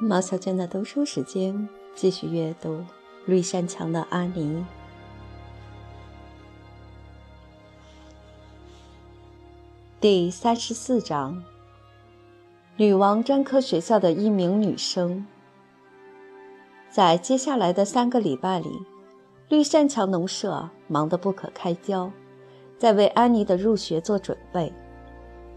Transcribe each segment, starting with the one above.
毛小娟的读书时间，继续阅读《绿山墙的阿尼》第三十四章：女王专科学校的一名女生。在接下来的三个礼拜里，绿山墙农舍忙得不可开交，在为安妮的入学做准备，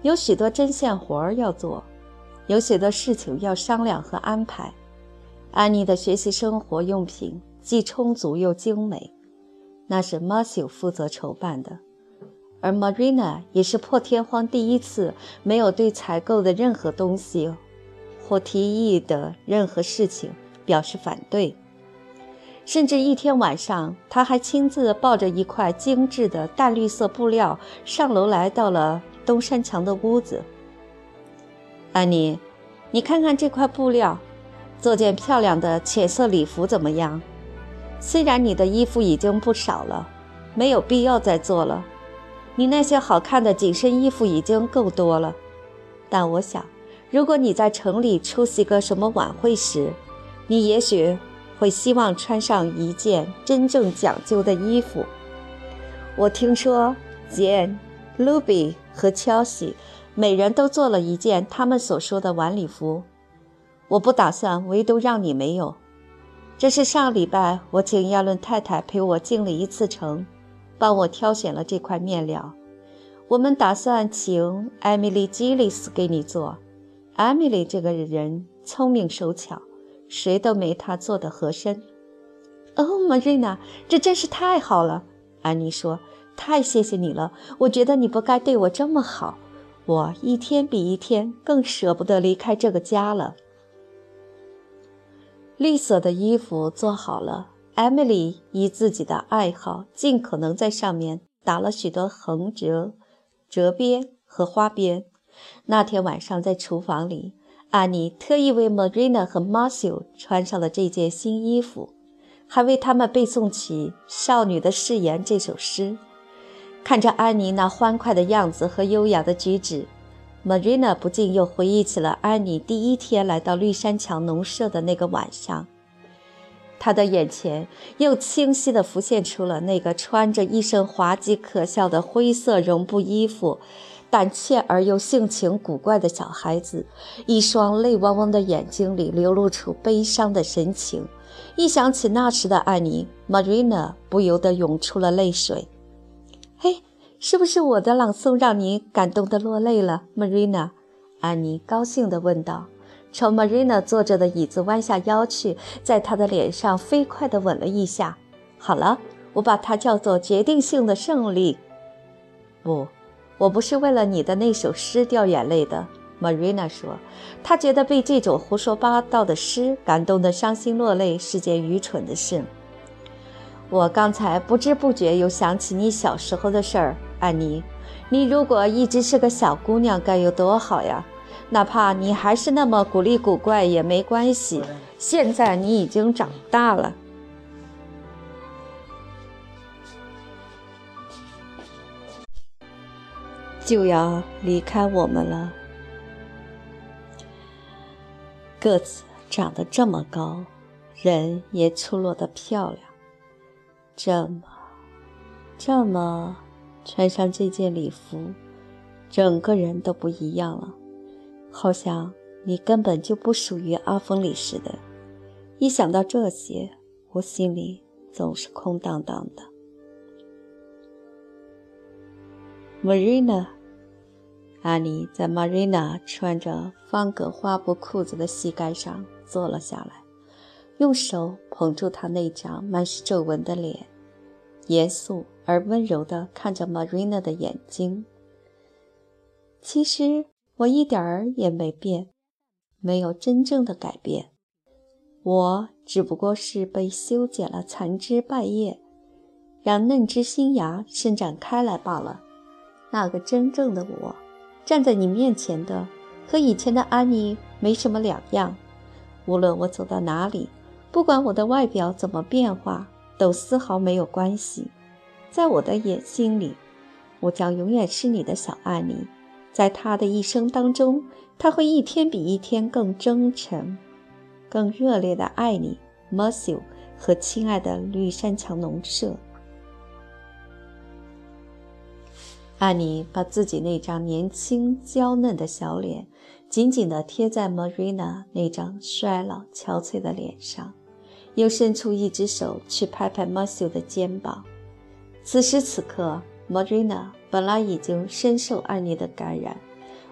有许多针线活儿要做。有许多事情要商量和安排。安妮的学习生活用品既充足又精美，那是 Matthew 负责筹办的，而 Marina 也是破天荒第一次没有对采购的任何东西或提议的任何事情表示反对。甚至一天晚上，他还亲自抱着一块精致的淡绿色布料上楼来到了东山墙的屋子。安妮，你看看这块布料，做件漂亮的浅色礼服怎么样？虽然你的衣服已经不少了，没有必要再做了。你那些好看的紧身衣服已经够多了，但我想，如果你在城里出席个什么晚会时，你也许会希望穿上一件真正讲究的衣服。我听说，Jane、Ruby 和 Chelsea。每人都做了一件他们所说的晚礼服，我不打算唯独让你没有。这是上礼拜我请亚伦太太陪我进了一次城，帮我挑选了这块面料。我们打算请艾米丽·基里斯给你做。艾米丽这个人聪明手巧，谁都没她做的合身。哦，玛瑞娜，这真是太好了！安妮说：“太谢谢你了，我觉得你不该对我这么好。”我一天比一天更舍不得离开这个家了。绿色的衣服做好了，艾米丽以自己的爱好，尽可能在上面打了许多横折、折边和花边。那天晚上在厨房里，安妮特意为 Marina 和 Matthew 穿上了这件新衣服，还为他们背诵起《少女的誓言》这首诗。看着安妮那欢快的样子和优雅的举止，Marina 不禁又回忆起了安妮第一天来到绿山墙农舍的那个晚上。她的眼前又清晰地浮现出了那个穿着一身滑稽可笑的灰色绒布衣服、胆怯而又性情古怪的小孩子，一双泪汪汪的眼睛里流露出悲伤的神情。一想起那时的安妮，Marina 不由得涌出了泪水。嘿，是不是我的朗诵让你感动得落泪了，Marina？安妮高兴地问道，朝 Marina 坐着的椅子弯下腰去，在她的脸上飞快地吻了一下。好了，我把它叫做决定性的胜利。不，我不是为了你的那首诗掉眼泪的，Marina 说。她觉得被这种胡说八道的诗感动得伤心落泪是件愚蠢的事。我刚才不知不觉又想起你小时候的事儿，安妮。你如果一直是个小姑娘，该有多好呀！哪怕你还是那么古里古怪也没关系。现在你已经长大了，就要离开我们了。个子长得这么高，人也出落得漂亮。这么，这么，穿上这件礼服，整个人都不一样了，好像你根本就不属于阿峰里似的。一想到这些，我心里总是空荡荡的。Marina，阿妮在 Marina 穿着方格花布裤子的膝盖上坐了下来，用手捧住她那张满是皱纹的脸。严肃而温柔地看着 Marina 的眼睛。其实我一点儿也没变，没有真正的改变。我只不过是被修剪了残枝败叶，让嫩枝新芽伸展开来罢了。那个真正的我，站在你面前的，和以前的安妮没什么两样。无论我走到哪里，不管我的外表怎么变化。都丝毫没有关系，在我的眼睛里，我将永远是你的小安妮。在他的一生当中，他会一天比一天更真诚。更热烈的爱你，Matthew 和亲爱的绿山墙农舍。安妮把自己那张年轻娇嫩的小脸紧紧地贴在 Marina 那张衰老憔悴的脸上，又伸出一只手去拍拍 Matthew 的肩膀。此时此刻，Marina 本来已经深受安妮的感染，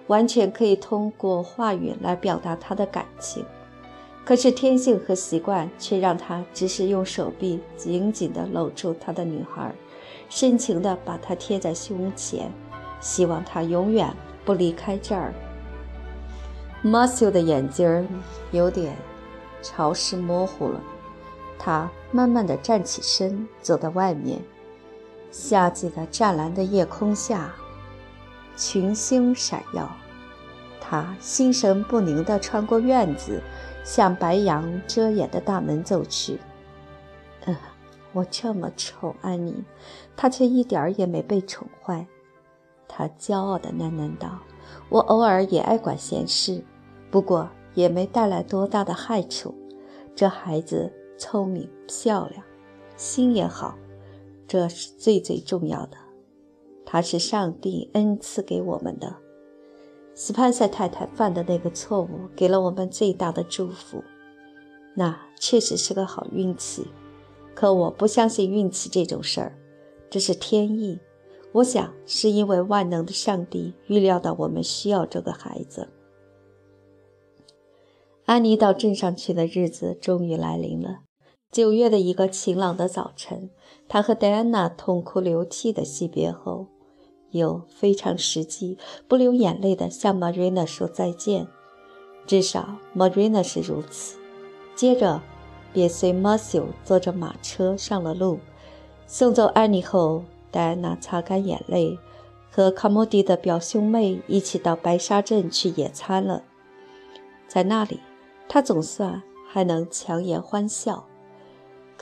完全可以通过话语来表达她的感情。可是天性和习惯却让她只是用手臂紧紧地搂住她的女孩。深情地把她贴在胸前，希望她永远不离开这儿。Matthew 的眼睛有点潮湿模糊了，他慢慢地站起身，走到外面。夏季的湛蓝的夜空下，群星闪耀。他心神不宁地穿过院子，向白杨遮掩的大门走去。嗯。我这么宠安妮，他却一点儿也没被宠坏。他骄傲地喃喃道：“我偶尔也爱管闲事，不过也没带来多大的害处。这孩子聪明漂亮，心也好，这是最最重要的。他是上帝恩赐给我们的。斯潘塞太太犯的那个错误，给了我们最大的祝福。那确实是个好运气。”可我不相信运气这种事儿，这是天意。我想是因为万能的上帝预料到我们需要这个孩子。安妮到镇上去的日子终于来临了。九月的一个晴朗的早晨，他和戴安娜痛哭流涕的惜别后，又非常实际、不流眼泪的向 Marina 说再见。至少 Marina 是如此。接着。便随 Matthew 坐着马车上了路。送走安妮后，戴安娜擦干眼泪，和卡莫迪的表兄妹一起到白沙镇去野餐了。在那里，她总算还能强颜欢笑。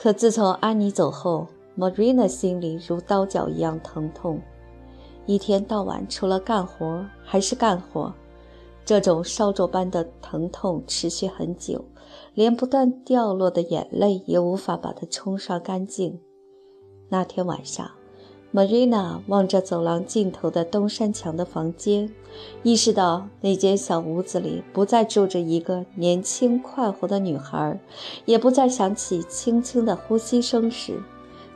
可自从安妮走后，Marina 心里如刀绞一样疼痛，一天到晚除了干活还是干活。这种烧灼般的疼痛持续很久，连不断掉落的眼泪也无法把它冲刷干净。那天晚上，Marina 望着走廊尽头的东山墙的房间，意识到那间小屋子里不再住着一个年轻快活的女孩，也不再响起轻轻的呼吸声时，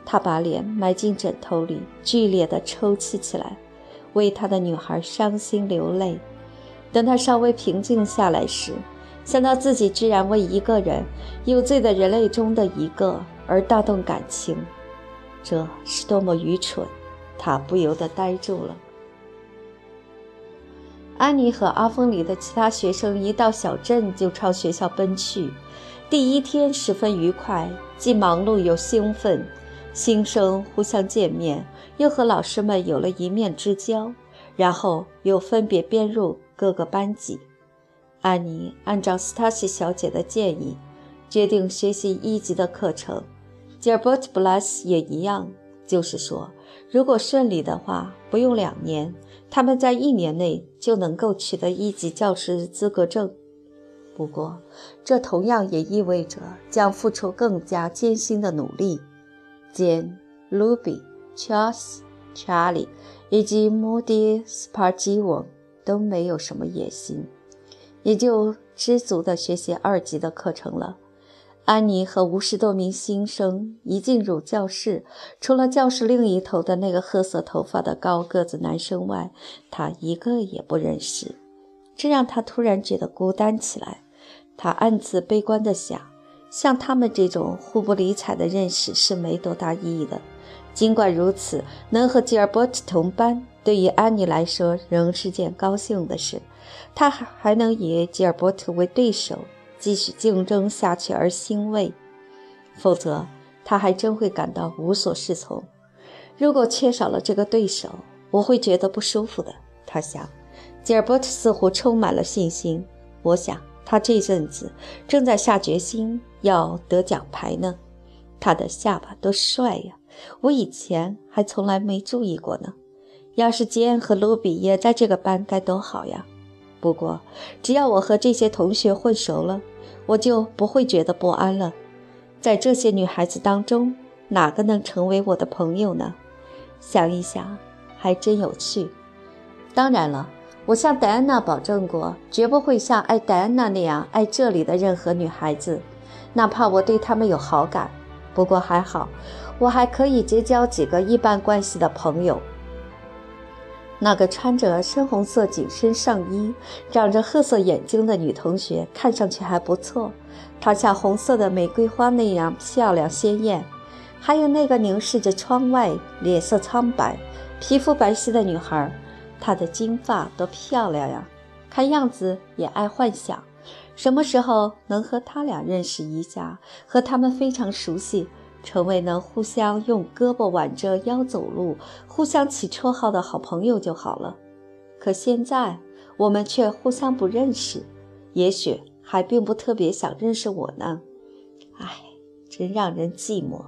她把脸埋进枕头里，剧烈地抽泣起来，为她的女孩伤心流泪。等他稍微平静下来时，想到自己居然为一个人有罪的人类中的一个而大动感情，这是多么愚蠢！他不由得呆住了。安妮和阿峰里的其他学生一到小镇就朝学校奔去。第一天十分愉快，既忙碌又兴奋。新生互相见面，又和老师们有了一面之交，然后又分别编入。各个班级，安妮按照斯塔西小姐的建议，决定学习一级的课程。吉尔伯特·布拉斯也一样，就是说，如果顺利的话，不用两年，他们在一年内就能够取得一级教师资格证。不过，这同样也意味着将付出更加艰辛的努力。兼 Ruby、Charles、Charlie 以及 Moody、Spargivo。都没有什么野心，也就知足地学习二级的课程了。安妮和五十多名新生一进入教室，除了教室另一头的那个褐色头发的高个子男生外，她一个也不认识，这让她突然觉得孤单起来。她暗自悲观地想：像他们这种互不理睬的认识是没多大意义的。尽管如此，能和吉尔伯特同班。对于安妮来说，仍是件高兴的事。她还还能以吉尔伯特为对手继续竞争下去而欣慰，否则他还真会感到无所适从。如果缺少了这个对手，我会觉得不舒服的。他想，吉尔伯特似乎充满了信心。我想，他这阵子正在下决心要得奖牌呢。他的下巴多帅呀！我以前还从来没注意过呢。要是吉恩和卢比也在这个班该多好呀！不过，只要我和这些同学混熟了，我就不会觉得不安了。在这些女孩子当中，哪个能成为我的朋友呢？想一想，还真有趣。当然了，我向戴安娜保证过，绝不会像爱戴安娜那样爱这里的任何女孩子，哪怕我对她们有好感。不过还好，我还可以结交几个一般关系的朋友。那个穿着深红色紧身上衣、长着褐色眼睛的女同学看上去还不错，她像红色的玫瑰花那样漂亮鲜艳。还有那个凝视着窗外、脸色苍白、皮肤白皙的女孩，她的金发多漂亮呀！看样子也爱幻想，什么时候能和他俩认识一下，和他们非常熟悉。成为能互相用胳膊挽着腰走路、互相起绰号的好朋友就好了。可现在我们却互相不认识，也许还并不特别想认识我呢。唉，真让人寂寞。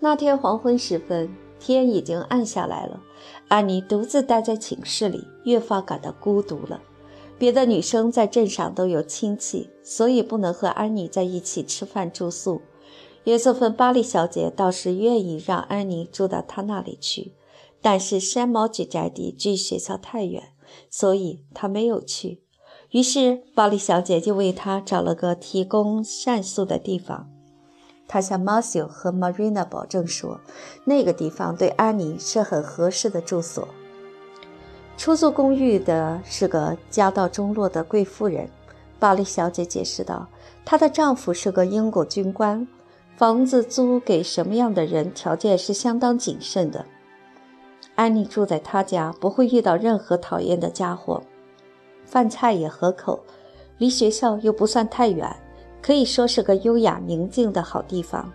那天黄昏时分，天已经暗下来了。安妮独自待在寝室里，越发感到孤独了。别的女生在镇上都有亲戚，所以不能和安妮在一起吃饭住宿。约瑟芬·巴利小姐倒是愿意让安妮住到她那里去，但是山毛榉宅地距学校太远，所以她没有去。于是巴利小姐就为她找了个提供膳宿的地方。她向马修和玛瑞娜保证说，那个地方对安妮是很合适的住所。出租公寓的是个家道中落的贵妇人，巴利小姐解释道，她的丈夫是个英国军官。房子租给什么样的人，条件是相当谨慎的。安妮住在他家，不会遇到任何讨厌的家伙，饭菜也合口，离学校又不算太远，可以说是个优雅宁静的好地方。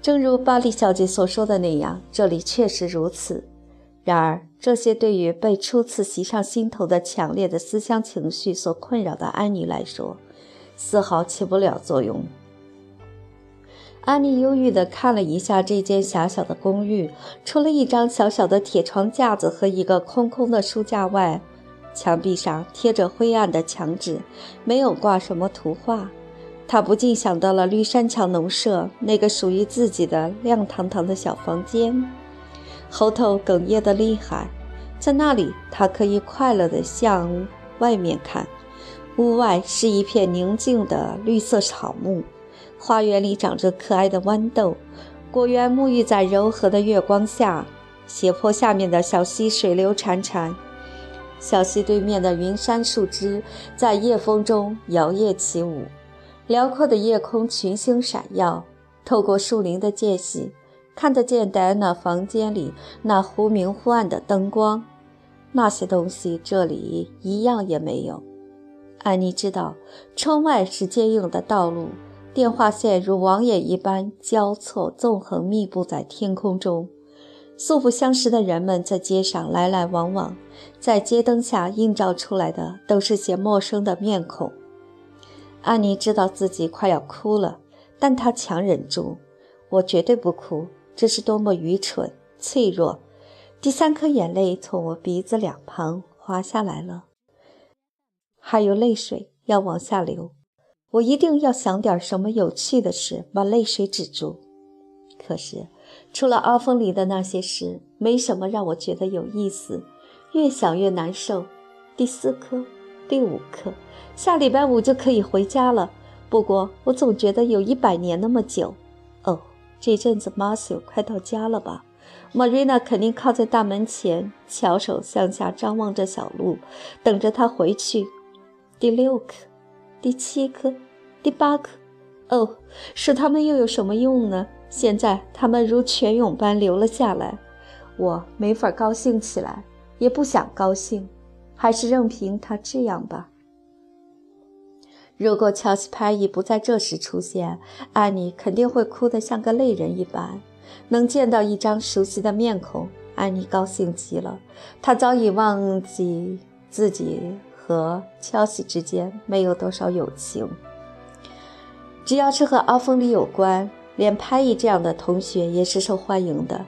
正如巴黎小姐所说的那样，这里确实如此。然而，这些对于被初次袭上心头的强烈的思乡情绪所困扰的安妮来说，丝毫起不了作用。安妮忧郁地看了一下这间狭小的公寓，除了一张小小的铁床架子和一个空空的书架外，墙壁上贴着灰暗的墙纸，没有挂什么图画。她不禁想到了绿山桥农舍那个属于自己的亮堂堂的小房间，喉头哽咽得厉害。在那里，她可以快乐地向外面看，屋外是一片宁静的绿色草木。花园里长着可爱的豌豆，果园沐浴在柔和的月光下。斜坡下面的小溪水流潺潺，小溪对面的云杉树枝在夜风中摇曳起舞。辽阔的夜空群星闪耀，透过树林的间隙，看得见戴安娜房间里那忽明忽暗的灯光。那些东西这里一样也没有。安妮知道，窗外是坚硬的道路。电话线如网眼一般交错纵横密布在天空中，素不相识的人们在街上来来往往，在街灯下映照出来的都是些陌生的面孔。安妮知道自己快要哭了，但她强忍住：“我绝对不哭，这是多么愚蠢、脆弱！”第三颗眼泪从我鼻子两旁滑下来了，还有泪水要往下流。我一定要想点什么有趣的事，把泪水止住。可是，除了阿峰里的那些事，没什么让我觉得有意思。越想越难受。第四颗，第五颗，下礼拜五就可以回家了。不过，我总觉得有一百年那么久。哦，这阵子马修快到家了吧？玛瑞娜肯定靠在大门前，翘首向下张望着小路，等着他回去。第六颗。第七颗，第八颗，哦，是他们又有什么用呢？现在他们如泉涌般流了下来，我没法高兴起来，也不想高兴，还是任凭他这样吧。如果乔西·派伊不在这时出现，安妮肯定会哭得像个泪人一般。能见到一张熟悉的面孔，安妮高兴极了。她早已忘记自己。和乔西之间没有多少友情，只要是和阿峰里有关，连拍一这样的同学也是受欢迎的。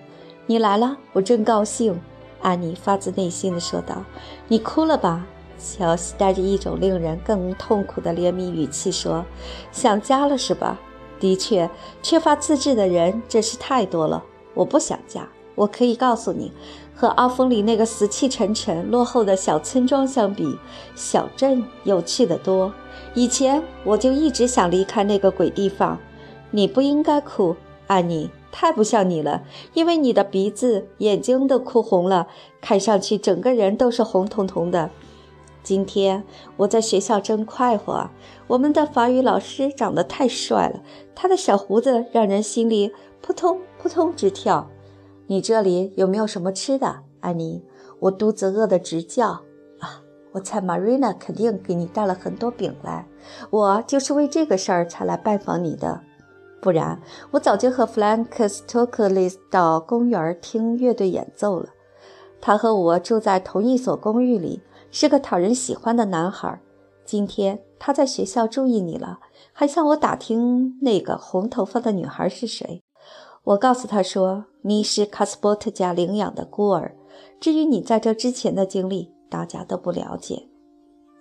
你来了，我真高兴。”安妮发自内心的说道。“你哭了吧？乔西带着一种令人更痛苦的怜悯语气说：“想家了是吧？的确，缺乏自制的人真是太多了。我不想家。我可以告诉你，和阿峰里那个死气沉沉、落后的小村庄相比，小镇有趣得多。以前我就一直想离开那个鬼地方。你不应该哭，安妮。”太不像你了，因为你的鼻子、眼睛都哭红了，看上去整个人都是红彤彤的。今天我在学校真快活，我们的法语老师长得太帅了，他的小胡子让人心里扑通扑通直跳。你这里有没有什么吃的，安妮？我肚子饿得直叫啊！我猜 Marina 肯定给你带了很多饼来，我就是为这个事儿才来拜访你的。不然，我早就和弗兰克斯托克利斯到公园听乐队演奏了。他和我住在同一所公寓里，是个讨人喜欢的男孩。今天他在学校注意你了，还向我打听那个红头发的女孩是谁。我告诉他说，你是卡斯波特家领养的孤儿。至于你在这之前的经历，大家都不了解。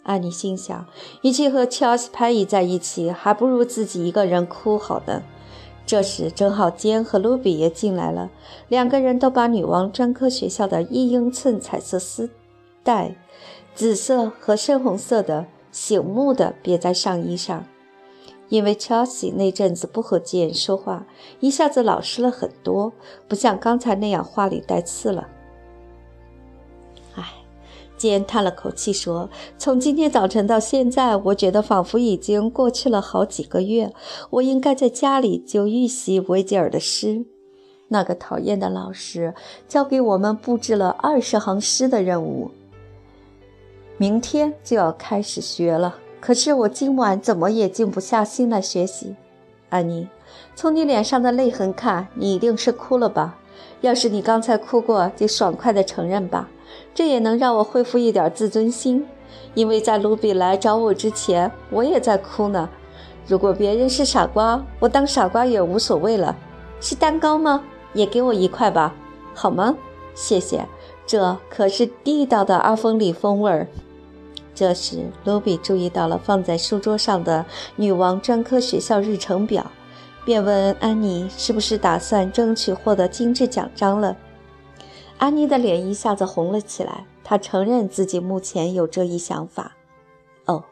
安妮心想，与其和乔斯潘伊在一起，还不如自己一个人哭好的。这时，正好坚和卢比也进来了，两个人都把女王专科学校的一英寸彩色丝带，紫色和深红色的，醒目的别在上衣上。因为乔西那阵子不和坚说话，一下子老实了很多，不像刚才那样话里带刺了。坚叹了口气说：“从今天早晨到现在，我觉得仿佛已经过去了好几个月。我应该在家里就预习维吉尔的诗。那个讨厌的老师交给我们布置了二十行诗的任务，明天就要开始学了。可是我今晚怎么也静不下心来学习。安妮，从你脸上的泪痕看，你一定是哭了吧？要是你刚才哭过，就爽快地承认吧。”这也能让我恢复一点自尊心，因为在卢比来找我之前，我也在哭呢。如果别人是傻瓜，我当傻瓜也无所谓了。是蛋糕吗？也给我一块吧，好吗？谢谢，这可是地道的阿峰里风味儿。这时，卢比注意到了放在书桌上的女王专科学校日程表，便问安妮是不是打算争取获得精致奖章了。安妮的脸一下子红了起来，她承认自己目前有这一想法。哦，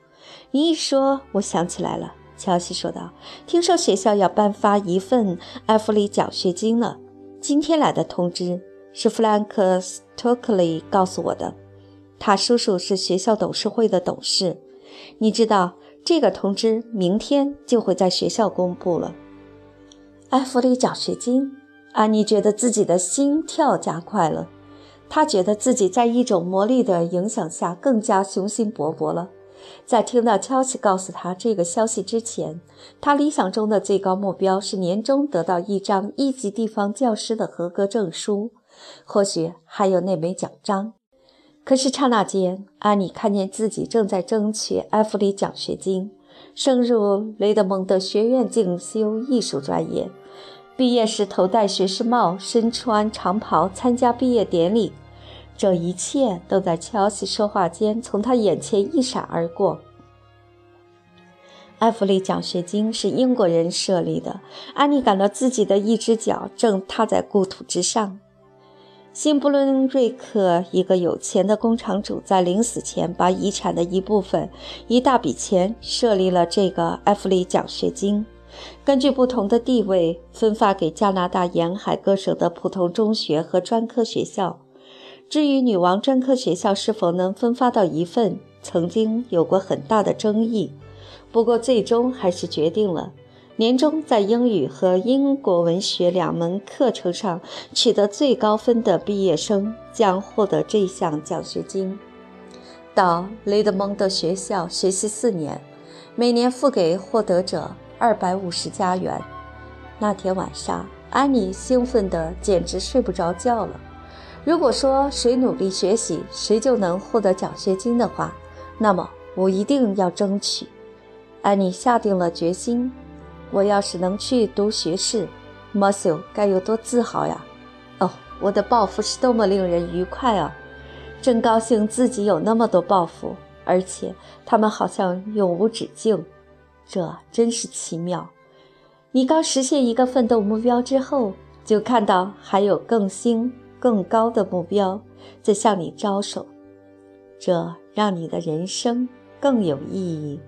你一说，我想起来了。乔西说道：“听说学校要颁发一份埃弗里奖学金了。今天来的通知是弗兰克斯托克利告诉我的。他叔叔是学校董事会的董事。你知道，这个通知明天就会在学校公布了。埃弗里奖学金。”安妮觉得自己的心跳加快了，她觉得自己在一种魔力的影响下更加雄心勃勃了。在听到乔西告诉她这个消息之前，她理想中的最高目标是年终得到一张一级地方教师的合格证书，或许还有那枚奖章。可是刹那间，安妮看见自己正在争取埃弗里奖学金，升入雷德蒙德学院进修艺术专业。毕业时头戴学士帽，身穿长袍参加毕业典礼，这一切都在乔西说话间从他眼前一闪而过。埃弗里奖学金是英国人设立的，安妮感到自己的一只脚正踏在故土之上。新布伦瑞克一个有钱的工厂主在临死前把遗产的一部分，一大笔钱设立了这个埃弗里奖学金。根据不同的地位，分发给加拿大沿海各省的普通中学和专科学校。至于女王专科学校是否能分发到一份，曾经有过很大的争议。不过，最终还是决定了，年终在英语和英国文学两门课程上取得最高分的毕业生将获得这项奖学金，到雷德蒙德学校学习四年，每年付给获得者。二百五十加元。那天晚上，安妮兴奋得简直睡不着觉了。如果说谁努力学习，谁就能获得奖学金的话，那么我一定要争取。安妮下定了决心。我要是能去读学士 m o s s 该有多自豪呀！哦，我的抱负是多么令人愉快啊！真高兴自己有那么多抱负。而且他们好像永无止境，这真是奇妙。你刚实现一个奋斗目标之后，就看到还有更新、更高的目标在向你招手，这让你的人生更有意义。